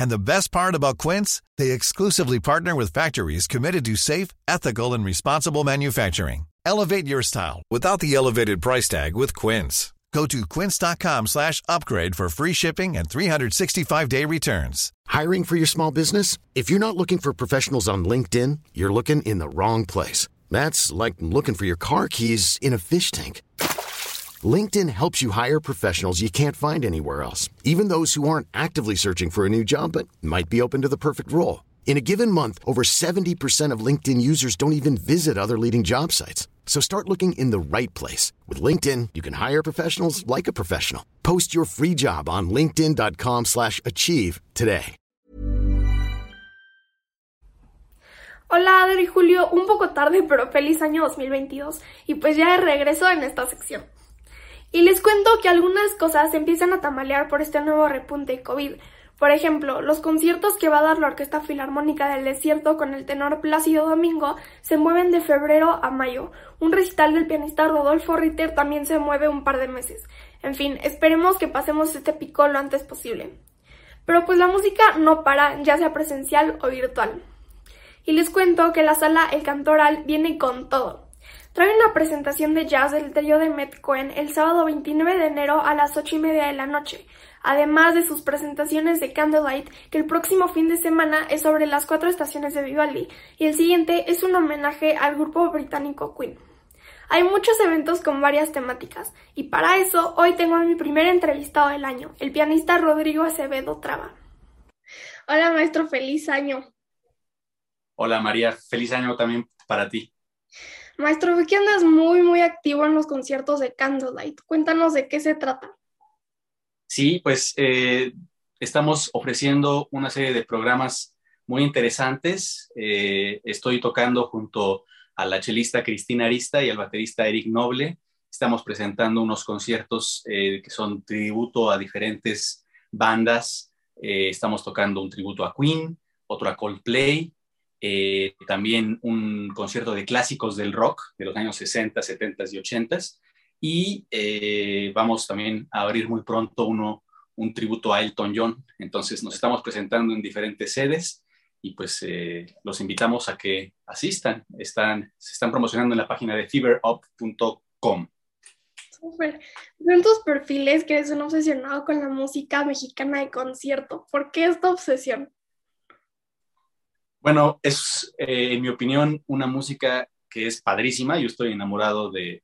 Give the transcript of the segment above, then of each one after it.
And the best part about Quince, they exclusively partner with factories committed to safe, ethical, and responsible manufacturing. Elevate your style without the elevated price tag with Quince. Go to quince.com slash upgrade for free shipping and 365-day returns. Hiring for your small business? If you're not looking for professionals on LinkedIn, you're looking in the wrong place. That's like looking for your car keys in a fish tank. LinkedIn helps you hire professionals you can't find anywhere else, even those who aren't actively searching for a new job but might be open to the perfect role. In a given month, over 70% of LinkedIn users don't even visit other leading job sites. So start looking in the right place. With LinkedIn, you can hire professionals like a professional. Post your free job on linkedin.com slash achieve today. Hola Adri Julio, un poco tarde pero feliz año 2022 y pues ya de regreso en esta sección. Y les cuento que algunas cosas empiezan a tamalear por este nuevo repunte de COVID, por ejemplo, los conciertos que va a dar la Orquesta Filarmónica del Desierto con el tenor Plácido Domingo se mueven de febrero a mayo. Un recital del pianista Rodolfo Ritter también se mueve un par de meses. En fin, esperemos que pasemos este pico lo antes posible. Pero pues la música no para, ya sea presencial o virtual. Y les cuento que la sala El Cantoral viene con todo. Trae una presentación de jazz del trío de Met Cohen el sábado 29 de enero a las 8 y media de la noche además de sus presentaciones de Candlelight, que el próximo fin de semana es sobre las cuatro estaciones de Vivaldi, y el siguiente es un homenaje al grupo británico Queen. Hay muchos eventos con varias temáticas, y para eso hoy tengo a mi primer entrevistado del año, el pianista Rodrigo Acevedo Traba. Hola maestro, feliz año. Hola María, feliz año también para ti. Maestro, vi que andas muy, muy activo en los conciertos de Candlelight. Cuéntanos de qué se trata. Sí, pues eh, estamos ofreciendo una serie de programas muy interesantes. Eh, estoy tocando junto a la chelista Cristina Arista y al baterista Eric Noble. Estamos presentando unos conciertos eh, que son tributo a diferentes bandas. estamos tocando un tributo a Queen, otro a Coldplay, también un concierto de clásicos del rock de los años 60, 70 y 80 y eh, vamos también a abrir muy pronto uno, un tributo a Elton John. Entonces nos estamos presentando en diferentes sedes y pues eh, los invitamos a que asistan. Están, se están promocionando en la página de feverup.com. Súper. perfiles que eres un obsesionado con la música mexicana de concierto. ¿Por qué esta obsesión? Bueno, es, eh, en mi opinión, una música que es padrísima. Yo estoy enamorado de,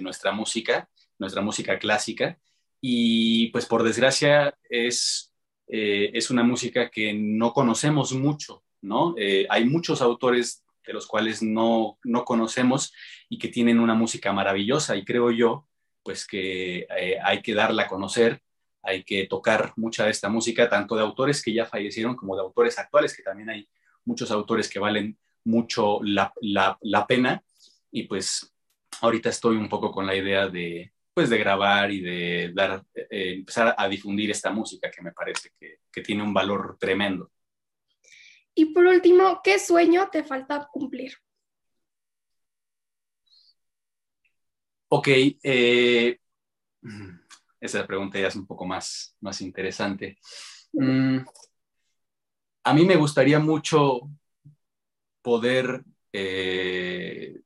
nuestra música, nuestra música clásica. Y pues por desgracia es, eh, es una música que no conocemos mucho, ¿no? Eh, hay muchos autores de los cuales no, conocemos y que tienen una música maravillosa y creo yo pues que hay que darla a conocer, hay que tocar mucha de esta música, tanto de autores que ya fallecieron como de autores actuales, que también hay muchos autores que valen mucho la, pena y pues ahorita estoy un poco con la idea de, pues, de grabar y de dar, eh, empezar a difundir esta música que me parece que, tiene un valor tremendo. Y por último, ¿qué sueño te falta cumplir? Ok, eh, esa pregunta ya es un poco más, más interesante. Mm, a mí me gustaría mucho poder, eh,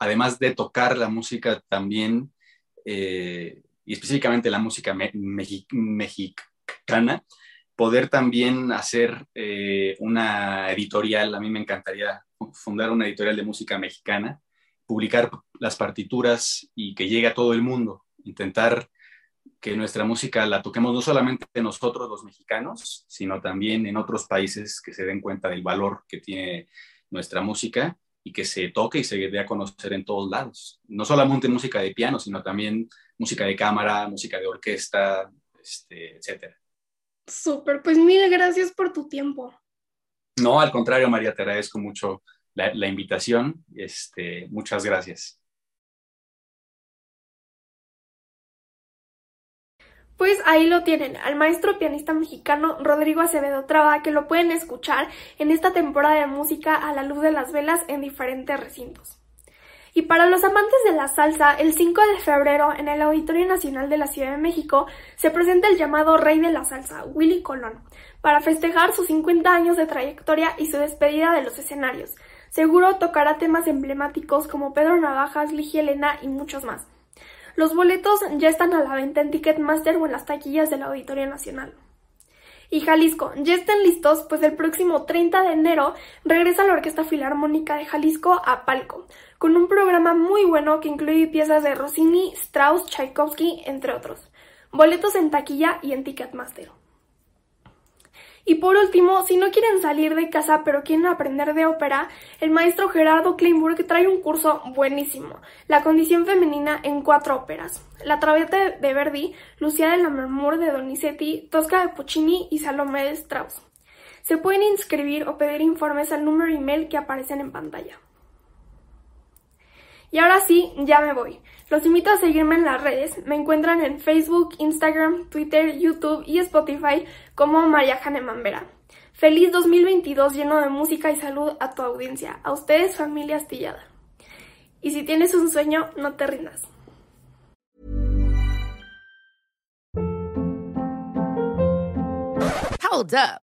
además de tocar la música también, eh, y específicamente la música mexicana, poder también hacer eh, una editorial, a mí me encantaría fundar una editorial de música mexicana, publicar las partituras y que llegue a todo el mundo, intentar que nuestra música la toquemos no solamente nosotros los mexicanos, sino también en otros países que se den cuenta del valor que tiene nuestra música y que se toque y se dé a conocer en todos lados. No solamente música de piano, sino también música de cámara, música de orquesta, este, etc. Súper, pues mil gracias por tu tiempo. No, al contrario, María, te agradezco mucho la, invitación. Este, muchas gracias. Pues ahí lo tienen, al maestro pianista mexicano Rodrigo Acevedo Traba, que lo pueden escuchar en esta temporada de música a la luz de las velas en diferentes recintos. Y para los amantes de la salsa, el 5 de febrero en el Auditorio Nacional de la Ciudad de México se presenta el llamado Rey de la Salsa, Willy Colón, para festejar sus 50 años de trayectoria y su despedida de los escenarios. Seguro tocará temas emblemáticos como Pedro Navajas, Ligia Elena y muchos más. Los boletos ya están a la venta en Ticketmaster o en las taquillas del Auditorio Nacional. Y Jalisco, ya estén listos, pues el próximo 30 de enero regresa la Orquesta Filarmónica de Jalisco a Palco, con un programa muy bueno que incluye piezas de Rossini, Strauss, Tchaikovsky, entre otros. Boletos en taquilla y en Ticketmaster. Y por último, si no quieren salir de casa pero quieren aprender de ópera, el maestro Gerardo Kleinburg trae un curso buenísimo, La condición femenina en cuatro óperas. La Traviata de Verdi, Lucia de la Marmur de Donizetti, Tosca de Puccini y Salomé de Strauss. Se pueden inscribir o pedir informes al número email que aparecen en pantalla. Y ahora sí, ya me voy. Los invito a seguirme en las redes. Me encuentran en Facebook, Instagram, Twitter, YouTube y Spotify como María Janeman Vera. Feliz 2022 lleno de música y salud a tu audiencia, a ustedes familia astillada. Y si tienes un sueño, no te rindas. Hold up.